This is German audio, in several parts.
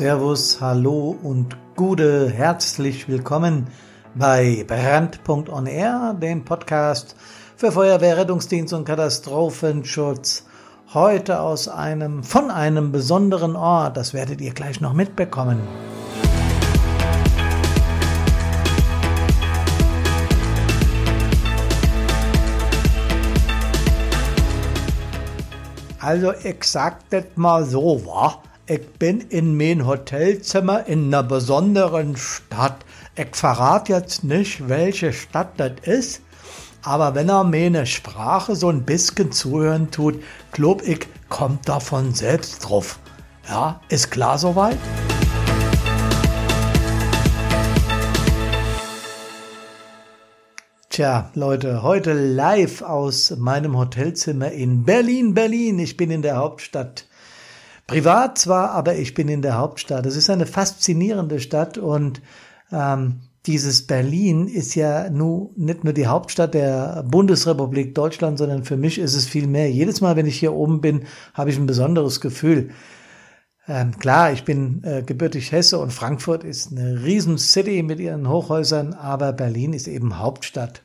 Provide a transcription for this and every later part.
Servus, Hallo und Gude, herzlich willkommen bei Brandpunkt dem Podcast für Feuerwehr, Rettungsdienst und Katastrophenschutz. Heute aus einem, von einem besonderen Ort, das werdet ihr gleich noch mitbekommen. Also ich sag das mal so, wa? Ich bin in mein Hotelzimmer in einer besonderen Stadt. Ich verrate jetzt nicht, welche Stadt das ist, aber wenn er meine Sprache so ein bisschen zuhören tut, glaub ich, kommt davon selbst drauf. Ja, ist klar soweit? Tja, Leute, heute live aus meinem Hotelzimmer in Berlin, Berlin. Ich bin in der Hauptstadt. Privat zwar, aber ich bin in der Hauptstadt. Es ist eine faszinierende Stadt und ähm, dieses Berlin ist ja nu, nicht nur die Hauptstadt der Bundesrepublik Deutschland, sondern für mich ist es viel mehr. Jedes Mal, wenn ich hier oben bin, habe ich ein besonderes Gefühl. Ähm, klar, ich bin äh, gebürtig Hesse und Frankfurt ist eine riesen City mit ihren Hochhäusern, aber Berlin ist eben Hauptstadt.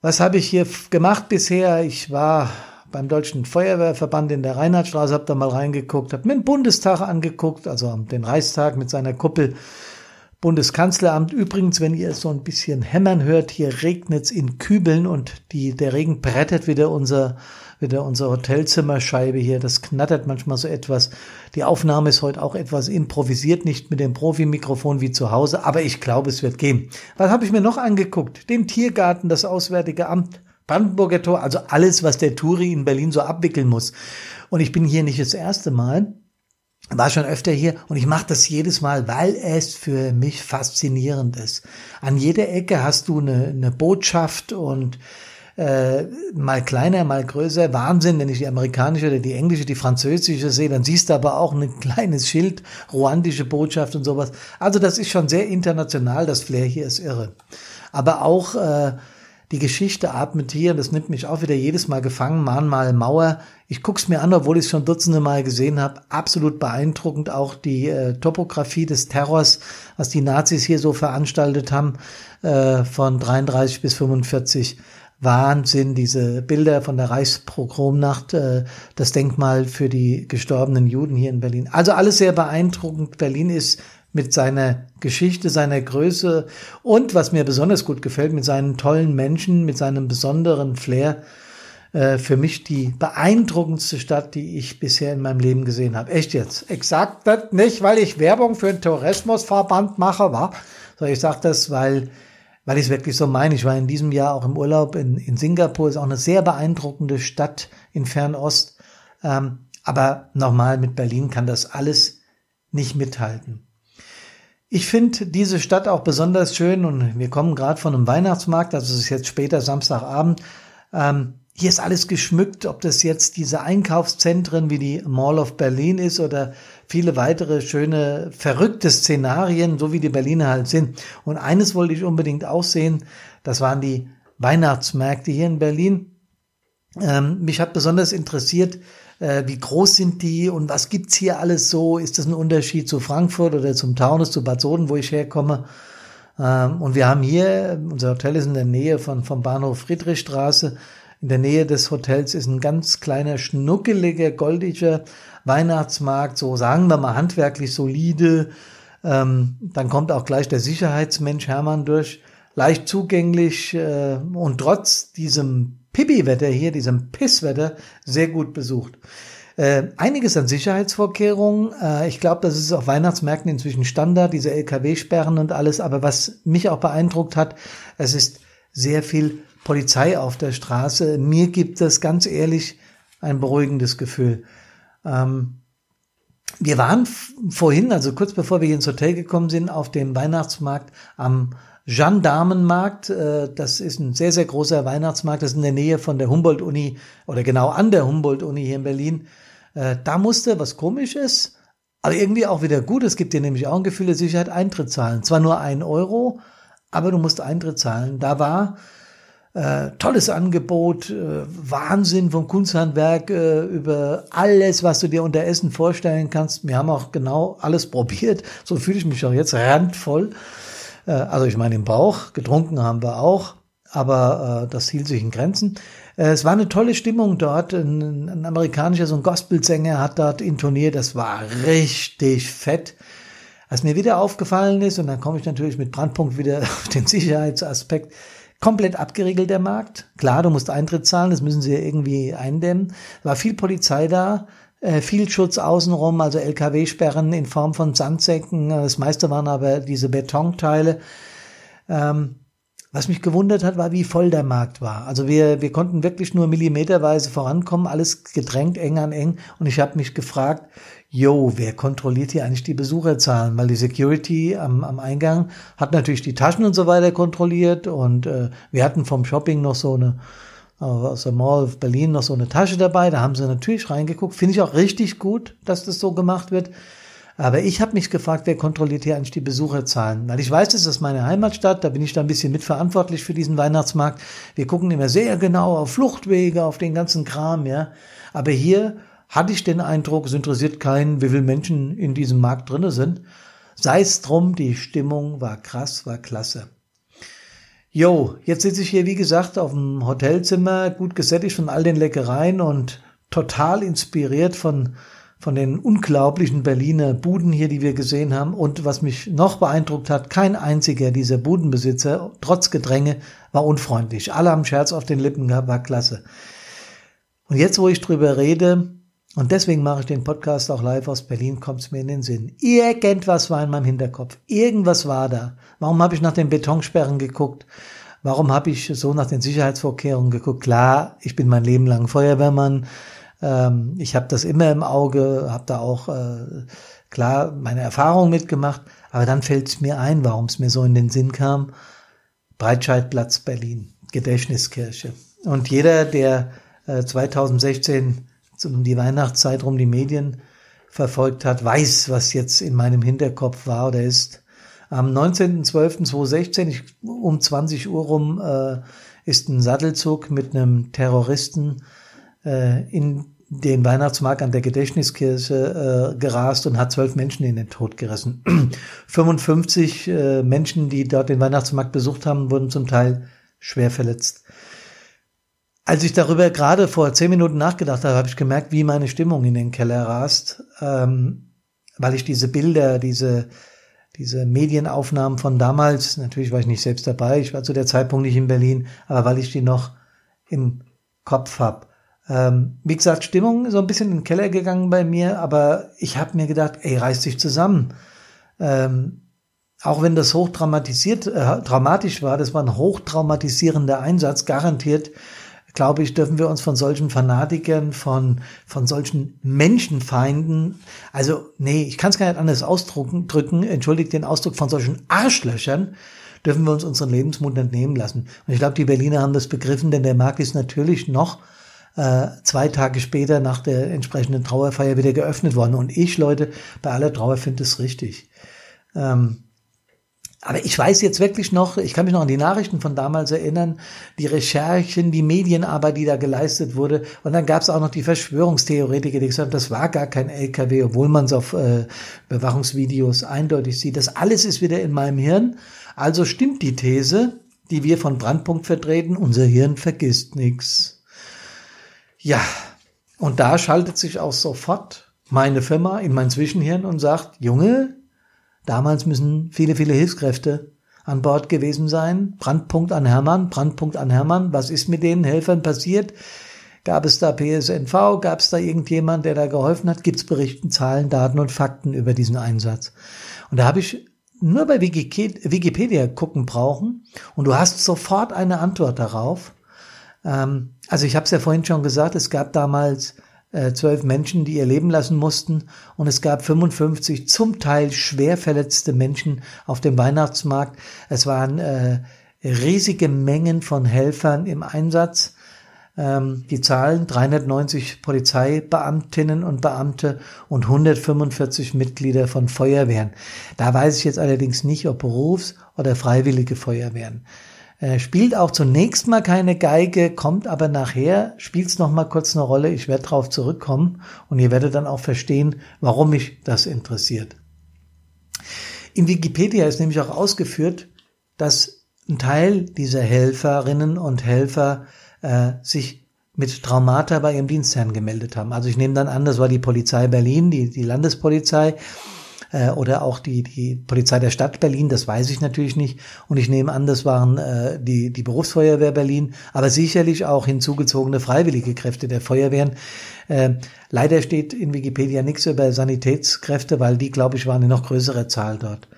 Was habe ich hier gemacht bisher? Ich war beim Deutschen Feuerwehrverband in der Reinhardtstraße, habe da mal reingeguckt, habe mir den Bundestag angeguckt, also den Reichstag mit seiner Kuppel. Bundeskanzleramt. Übrigens, wenn ihr so ein bisschen hämmern hört, hier regnet's in Kübeln und die, der Regen brettert wieder unser, wieder unsere Hotelzimmerscheibe hier. Das knattert manchmal so etwas. Die Aufnahme ist heute auch etwas improvisiert, nicht mit dem Profimikrofon wie zu Hause, aber ich glaube, es wird gehen. Was habe ich mir noch angeguckt? Den Tiergarten, das Auswärtige Amt, Brandenburger Tor, also alles, was der Touri in Berlin so abwickeln muss. Und ich bin hier nicht das erste Mal war schon öfter hier und ich mache das jedes Mal, weil es für mich faszinierend ist. An jeder Ecke hast du eine, eine Botschaft und äh, mal kleiner, mal größer. Wahnsinn, wenn ich die amerikanische oder die englische, die französische sehe, dann siehst du aber auch ein kleines Schild, ruandische Botschaft und sowas. Also das ist schon sehr international, das Flair hier ist irre. Aber auch äh, die Geschichte atmet hier, das nimmt mich auch wieder jedes Mal gefangen, Mahnmal Mauer. Ich guck's mir an, obwohl ich es schon dutzende Mal gesehen habe. Absolut beeindruckend auch die äh, Topografie des Terrors, was die Nazis hier so veranstaltet haben, äh, von 33 bis 45. Wahnsinn, diese Bilder von der Reichspogromnacht, äh, das Denkmal für die gestorbenen Juden hier in Berlin. Also alles sehr beeindruckend. Berlin ist mit seiner Geschichte, seiner Größe und was mir besonders gut gefällt, mit seinen tollen Menschen, mit seinem besonderen Flair, äh, für mich die beeindruckendste Stadt, die ich bisher in meinem Leben gesehen habe. Echt jetzt. Ich sag das nicht, weil ich Werbung für einen Tourismusverband mache, war, sondern ich sag das, weil weil ich es wirklich so meine. Ich war in diesem Jahr auch im Urlaub in, in Singapur, ist auch eine sehr beeindruckende Stadt in Fernost. Ähm, aber nochmal, mit Berlin kann das alles nicht mithalten. Ich finde diese Stadt auch besonders schön und wir kommen gerade von einem Weihnachtsmarkt, also es ist jetzt später Samstagabend. Ähm, hier ist alles geschmückt, ob das jetzt diese Einkaufszentren wie die Mall of Berlin ist oder viele weitere schöne, verrückte Szenarien, so wie die Berliner halt sind. Und eines wollte ich unbedingt auch sehen, das waren die Weihnachtsmärkte hier in Berlin. Ähm, mich hat besonders interessiert, äh, wie groß sind die und was gibt's hier alles so? Ist das ein Unterschied zu Frankfurt oder zum Taunus, zu Bad Soden, wo ich herkomme? Ähm, und wir haben hier, unser Hotel ist in der Nähe von, vom Bahnhof Friedrichstraße. In der Nähe des Hotels ist ein ganz kleiner, schnuckeliger, goldiger Weihnachtsmarkt, so sagen wir mal handwerklich solide. Ähm, dann kommt auch gleich der Sicherheitsmensch Hermann durch, leicht zugänglich äh, und trotz diesem Pipi-Wetter hier, diesem Pisswetter, sehr gut besucht. Äh, einiges an Sicherheitsvorkehrungen. Äh, ich glaube, das ist auf Weihnachtsmärkten inzwischen Standard, diese LKW-Sperren und alles. Aber was mich auch beeindruckt hat, es ist sehr viel Polizei auf der Straße. Mir gibt das ganz ehrlich ein beruhigendes Gefühl. Ähm, wir waren vorhin, also kurz bevor wir hier ins Hotel gekommen sind, auf dem Weihnachtsmarkt am Gendarmenmarkt. Äh, das ist ein sehr, sehr großer Weihnachtsmarkt. Das ist in der Nähe von der Humboldt-Uni oder genau an der Humboldt-Uni hier in Berlin. Äh, da musste, was komisch ist, aber irgendwie auch wieder gut. Es gibt dir nämlich auch ein Gefühl der Sicherheit, Eintritt zahlen. Zwar nur ein Euro, aber du musst Eintritt zahlen. Da war Äh, tolles Angebot, äh, Wahnsinn vom Kunsthandwerk äh, über alles, was du dir unter Essen vorstellen kannst. Wir haben auch genau alles probiert. So fühle ich mich auch jetzt randvoll. Äh, also ich meine im Bauch, getrunken haben wir auch, aber äh, das hielt sich in Grenzen. Äh, es war eine tolle Stimmung dort. Ein, ein amerikanischer, so ein Gospelsänger hat dort intoniert. Das war richtig fett. Was mir wieder aufgefallen ist, und dann komme ich natürlich mit Brandpunkt wieder auf den Sicherheitsaspekt, komplett abgeriegelt der Markt. Klar, du musst Eintritt zahlen, das müssen sie ja irgendwie eindämmen. War viel Polizei da, äh, viel Schutz außenrum, also LKW-Sperren in Form von Sandsäcken. Das meiste waren aber diese Betonteile. Ähm, was mich gewundert hat, war, wie voll der Markt war. Also wir, wir konnten wirklich nur millimeterweise vorankommen, alles gedrängt, eng an eng. Und ich habe mich gefragt, yo, wer kontrolliert hier eigentlich die Besucherzahlen? Weil die Security am, am Eingang hat natürlich die Taschen und so weiter kontrolliert und äh, wir hatten vom Shopping noch so eine äh, aus der Mall of Berlin noch so eine Tasche dabei. Da haben sie natürlich reingeguckt. Finde ich auch richtig gut, dass das so gemacht wird. Aber ich habe mich gefragt, wer kontrolliert hier eigentlich die Besucherzahlen? Weil ich weiß, das ist meine Heimatstadt, da bin ich da ein bisschen mitverantwortlich für diesen Weihnachtsmarkt. Wir gucken immer sehr genau auf Fluchtwege, auf den ganzen Kram, ja. Aber hier hatte ich den Eindruck, es interessiert keinen, wie viele Menschen in diesem Markt drinne sind. Sei es drum, die Stimmung war krass, war klasse. Jo, jetzt sitze ich hier, wie gesagt, auf dem Hotelzimmer, gut gesättigt von all den Leckereien und total inspiriert von, von den unglaublichen Berliner Buden hier, die wir gesehen haben. Und was mich noch beeindruckt hat, kein einziger dieser Budenbesitzer, trotz Gedränge, war unfreundlich. Alle haben Scherz auf den Lippen gehabt, war klasse. Und jetzt, wo ich drüber rede, und deswegen mache ich den Podcast auch live aus Berlin, kommt es mir in den Sinn. Irgendwas war in meinem Hinterkopf. Irgendwas war da. Warum habe ich nach den Betonsperren geguckt? Warum habe ich so nach den Sicherheitsvorkehrungen geguckt? Klar, ich bin mein Leben lang Feuerwehrmann. Ähm, ich habe das immer im Auge, habe da auch äh, klar meine Erfahrungen mitgemacht. Aber dann fällt es mir ein, warum es mir so in den Sinn kam. Breitscheidplatz Berlin, Gedächtniskirche. Und jeder, der äh, 2016 um die Weihnachtszeit rum die Medien verfolgt hat, weiß, was jetzt in meinem Hinterkopf war oder ist. Am 19.12.2016 um 20 Uhr rum äh, ist ein Sattelzug mit einem Terroristen äh, in den Weihnachtsmarkt an der Gedächtniskirche äh, gerast und hat zwölf Menschen in den Tod gerissen. 55 äh, Menschen, die dort den Weihnachtsmarkt besucht haben, wurden zum Teil schwer verletzt. Als ich darüber gerade vor zehn Minuten nachgedacht habe, habe ich gemerkt, wie meine Stimmung in den Keller rast, ähm, weil ich diese Bilder, diese, diese Medienaufnahmen von damals, natürlich war ich nicht selbst dabei, ich war zu der Zeitpunkt nicht in Berlin, aber weil ich die noch im Kopf habe. Ähm, wie gesagt, Stimmung so ein bisschen in den Keller gegangen bei mir, aber ich habe mir gedacht, ey, reiß dich zusammen. Ähm, auch wenn das hochdramatisiert, äh, dramatisch war, das war ein hochtraumatisierender Einsatz, garantiert glaube ich, dürfen wir uns von solchen Fanatikern, von, von solchen Menschenfeinden, also nee, ich kann es gar nicht anders ausdrücken, drücken, entschuldigt den Ausdruck, von solchen Arschlöchern, dürfen wir uns unseren Lebensmut entnehmen lassen. Und ich glaube, die Berliner haben das begriffen, denn der Markt ist natürlich noch äh, zwei Tage später nach der entsprechenden Trauerfeier wieder geöffnet worden. Und ich, Leute, bei aller Trauer finde es richtig. Ähm, aber ich weiß jetzt wirklich noch, ich kann mich noch an die Nachrichten von damals erinnern, die Recherchen, die Medienarbeit, die da geleistet wurde. Und dann gab es auch noch die Verschwörungstheoretiker, die gesagt haben, das war gar kein LKW, obwohl man es auf äh, Bewachungsvideos eindeutig sieht. Das alles ist wieder in meinem Hirn. Also stimmt die These, die wir von Brandpunkt vertreten, unser Hirn vergisst nichts. Ja, und da schaltet sich auch sofort meine Firma in mein Zwischenhirn und sagt, Junge, Damals müssen viele, viele Hilfskräfte an Bord gewesen sein. Brandpunkt an Hermann, Brandpunkt an Hermann. Was ist mit den Helfern passiert? Gab es da PSNV? Gab es da irgendjemand, der da geholfen hat? Gibt es Berichten, Zahlen, Daten und Fakten über diesen Einsatz? Und da habe ich nur bei Wikipedia gucken brauchen und du hast sofort eine Antwort darauf. Ähm, also ich habe es ja vorhin schon gesagt, es gab damals zwölf Menschen, die ihr Leben lassen mussten und es gab 55 zum Teil schwer verletzte Menschen auf dem Weihnachtsmarkt. Es waren äh, riesige Mengen von Helfern im Einsatz. Ähm, die Zahlen 390 Polizeibeamtinnen und Beamte und 145 Mitglieder von Feuerwehren. Da weiß ich jetzt allerdings nicht, ob Berufs- oder freiwillige Feuerwehren. Äh, spielt auch zunächst mal keine Geige, kommt aber nachher, spielt es nochmal kurz eine Rolle. Ich werde darauf zurückkommen und ihr werdet dann auch verstehen, warum mich das interessiert. In Wikipedia ist nämlich auch ausgeführt, dass ein Teil dieser Helferinnen und Helfer äh, sich mit Traumata bei ihrem Dienstherrn gemeldet haben. Also ich nehme dann an, das war die Polizei Berlin, die, die Landespolizei äh, oder auch die, die Polizei der Stadt Berlin, das weiß ich natürlich nicht. Und ich nehme an, das waren äh, die, die Berufsfeuerwehr Berlin, aber sicherlich auch hinzugezogene freiwillige Kräfte der Feuerwehren. Äh, leider steht in Wikipedia nichts über Sanitätskräfte, weil die, glaube ich, waren eine noch größere Zahl dort.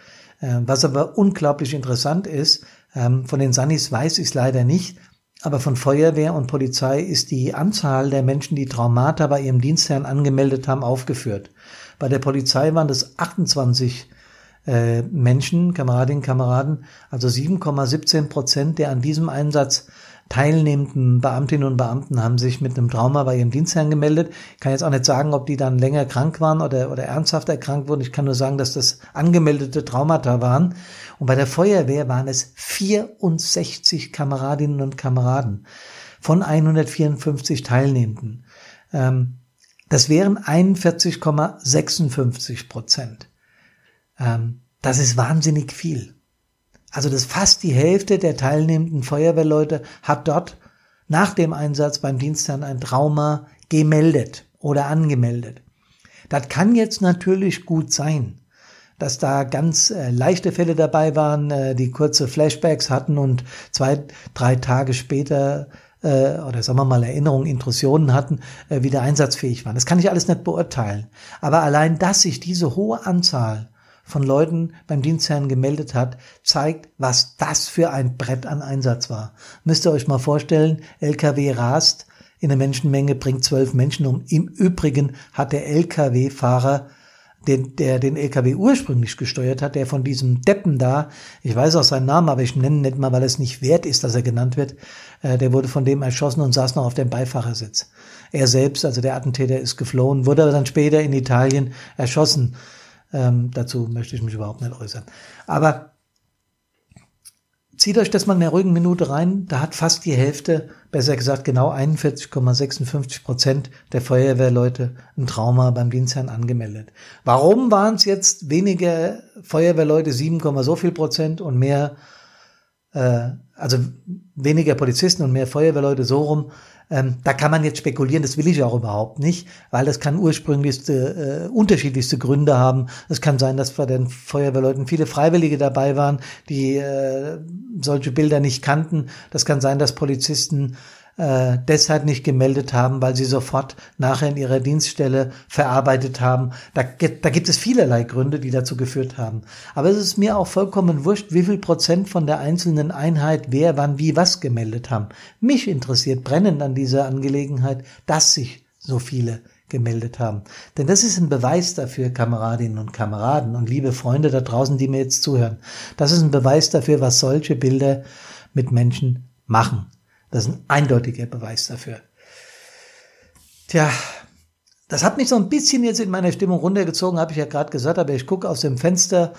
Äh, was aber unglaublich interessant ist, ähm, von den Sanis weiß ich leider nicht, aber von Feuerwehr und Polizei ist die Anzahl der Menschen, die Traumata bei ihrem Dienstherrn angemeldet haben, aufgeführt. Bei der Polizei waren das 28 äh, Menschen, Kameradinnen, Kameraden, also 7,17 Prozent der an diesem Einsatz teilnehmenden Beamtinnen und Beamten haben sich mit einem Trauma bei ihrem Dienstherrn gemeldet. Ich kann jetzt auch nicht sagen, ob die dann länger krank waren oder, oder ernsthaft erkrankt wurden. Ich kann nur sagen, dass das angemeldete Traumata waren. Und bei der Feuerwehr waren es 64 Kameradinnen und Kameraden von 154 Teilnehmenden. Ähm, das wären 41,56 Prozent. Ähm, das ist wahnsinnig viel. Also das fast die Hälfte der teilnehmenden Feuerwehrleute hat dort nach dem Einsatz beim Dienstherrn ein Trauma gemeldet oder angemeldet. Das kann jetzt natürlich gut sein, dass da ganz äh, leichte Fälle dabei waren, äh, die kurze Flashbacks hatten und zwei, drei Tage später äh, oder sagen wir mal Erinnerungen, Intrusionen hatten, äh, wieder einsatzfähig waren. Das kann ich alles nicht beurteilen. Aber allein, dass sich diese hohe Anzahl von Leuten beim Dienstherrn gemeldet hat, zeigt, was das für ein Brett an Einsatz war. Müsst ihr euch mal vorstellen, LKW rast in der Menschenmenge, bringt zwölf Menschen um. Im Übrigen hat der LKW-Fahrer den, der den LKW ursprünglich gesteuert hat, der von diesem Deppen da, ich weiß auch seinen Namen, aber ich nenne ihn nicht mal, weil es nicht wert ist, dass er genannt wird, äh, der wurde von dem erschossen und saß noch auf dem Beifahrersitz. Er selbst, also der Attentäter, ist geflohen, wurde aber dann später in Italien erschossen. Ähm, dazu möchte ich mich überhaupt nicht äußern. Aber zieht euch das mal in der ruhigen Minute rein. Da hat fast die Hälfte, besser gesagt genau 41,56 Prozent der Feuerwehrleute ein Trauma beim Dienstherrn angemeldet. Warum waren es jetzt weniger Feuerwehrleute, 7, so viel Prozent und mehr, äh, also weniger Polizisten und mehr Feuerwehrleute so rum? Ähm, da kann man jetzt spekulieren, das will ich auch überhaupt nicht, weil das kann ursprünglichste, äh, unterschiedlichste Gründe haben. Es kann sein, dass bei den Feuerwehrleuten viele Freiwillige dabei waren, die äh, solche Bilder nicht kannten. Das kann sein, dass Polizisten äh, deshalb nicht gemeldet haben, weil sie sofort nachher in ihrer Dienststelle verarbeitet haben. Da, da gibt es vielerlei Gründe, die dazu geführt haben. Aber es ist mir auch vollkommen wurscht, wie viel Prozent von der einzelnen Einheit wer, wann, wie, was gemeldet haben. Mich interessiert brennend an dieser Angelegenheit, dass sich so viele gemeldet haben. Denn das ist ein Beweis dafür, Kameradinnen und Kameraden und liebe Freunde da draußen, die mir jetzt zuhören. Das ist ein Beweis dafür, was solche Bilder mit Menschen machen. Das ist ein eindeutiger Beweis dafür. Tja, das hat mich so ein bisschen jetzt in meiner Stimmung runtergezogen, habe ich ja gerade gesagt, aber ich gucke aus dem Fenster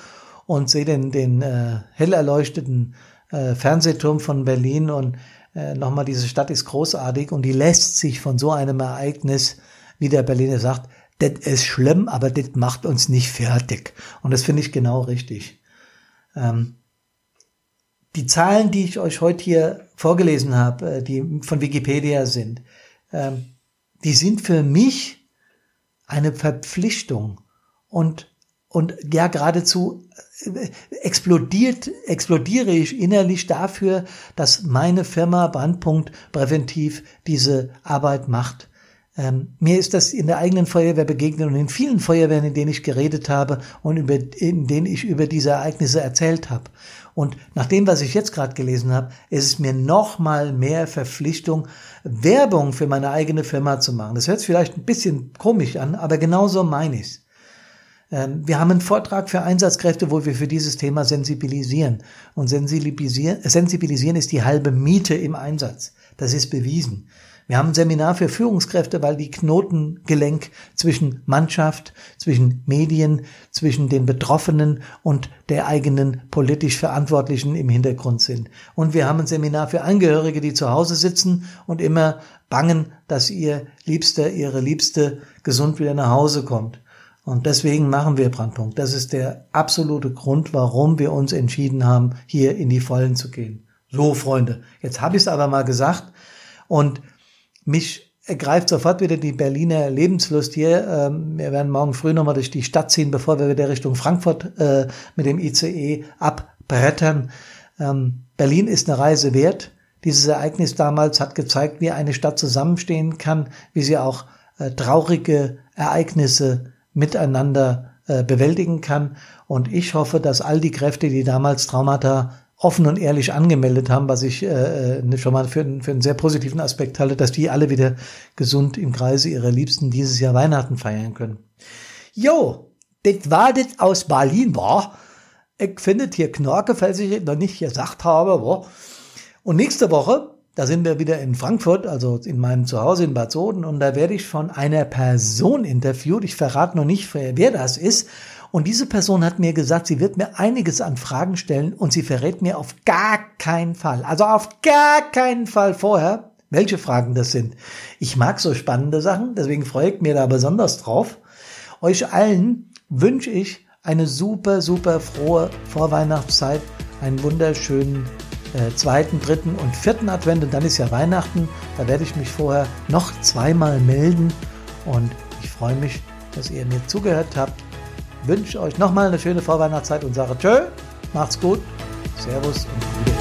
und sehe den, den äh, hell erleuchteten äh, Fernsehturm von Berlin und äh, nochmal, diese Stadt ist großartig und die lässt sich von so einem Ereignis, wie der Berliner sagt, das ist schlimm, aber das macht uns nicht fertig. Und das finde ich genau richtig. Ähm, die Zahlen, die ich euch heute hier vorgelesen habe, äh, die von Wikipedia sind, ähm, die sind für mich eine Verpflichtung und und ja geradezu äh, explodiert explodiere ich innerlich dafür, dass meine Firma Brandpunkt präventiv diese Arbeit macht. Ähm, mir ist das in der eigenen Feuerwehr begegnet und in vielen Feuerwehren, in denen ich geredet habe und über, in denen ich über diese Ereignisse erzählt habe. Und nach dem, was ich jetzt gerade gelesen habe, ist es mir noch mal mehr Verpflichtung, Werbung für meine eigene Firma zu machen. Das hört sich vielleicht ein bisschen komisch an, aber genauso meine ich's. Ähm, wir haben einen Vortrag für Einsatzkräfte, wo wir für dieses Thema sensibilisieren. Und sensibilisieren, sensibilisieren ist die halbe Miete im Einsatz. Das ist bewiesen. Wir haben ein Seminar für Führungskräfte, weil die Knotengelenk zwischen Mannschaft, zwischen Medien, zwischen den Betroffenen und der eigenen politisch Verantwortlichen im Hintergrund sind. Und wir haben ein Seminar für Angehörige, die zu Hause sitzen und immer bangen, dass ihr Liebster, ihre Liebste gesund wieder nach Hause kommt. Und deswegen machen wir Brandpunkt. Das ist der absolute Grund, warum wir uns entschieden haben, hier in die Vollen zu gehen. So, Freunde, jetzt habe ich es aber mal gesagt. Und mich ergreift sofort wieder die Berliner Lebenslust hier. Ähm, wir werden morgen früh nochmal durch die Stadt ziehen, bevor wir wieder Richtung Frankfurt äh, mit dem ICE abbrettern. Ähm, Berlin ist eine Reise wert. Dieses Ereignis damals hat gezeigt, wie eine Stadt zusammenstehen kann, wie sie auch äh, traurige Ereignisse miteinander äh, bewältigen kann. Und ich hoffe, dass all die Kräfte, die damals Traumata offen und ehrlich angemeldet haben, was ich äh, äh, schon mal für, für einen sehr positiven Aspekt halte, dass die alle wieder gesund im Kreise ihrer Liebsten dieses Jahr Weihnachten feiern können. Jo, das war das aus Berlin, war. Ich finde hier Knorke, falls ich noch nicht gesagt habe, war. Und nächste Woche, da sind wir wieder in Frankfurt, also in meinem Zuhause in Bad Soden, und da werde ich von einer Person interviewt. Ich verrate noch nicht, wer das ist. Und diese Person hat mir gesagt, sie wird mir einiges an Fragen stellen und sie verrät mir auf gar keinen Fall, also auf gar keinen Fall vorher, welche Fragen das sind. Ich mag so spannende Sachen, deswegen freue ich mir da besonders drauf. Euch allen wünsche ich eine super, super frohe Vorweihnachtszeit, einen wunderschönen äh, zweiten, dritten und vierten Advent und dann ist ja Weihnachten. Da werde ich mich vorher noch zweimal melden und ich freue mich, dass ihr mir zugehört habt wünsche euch nochmal eine schöne Vorweihnachtszeit und sage Tschö, macht's gut, Servus und Gute.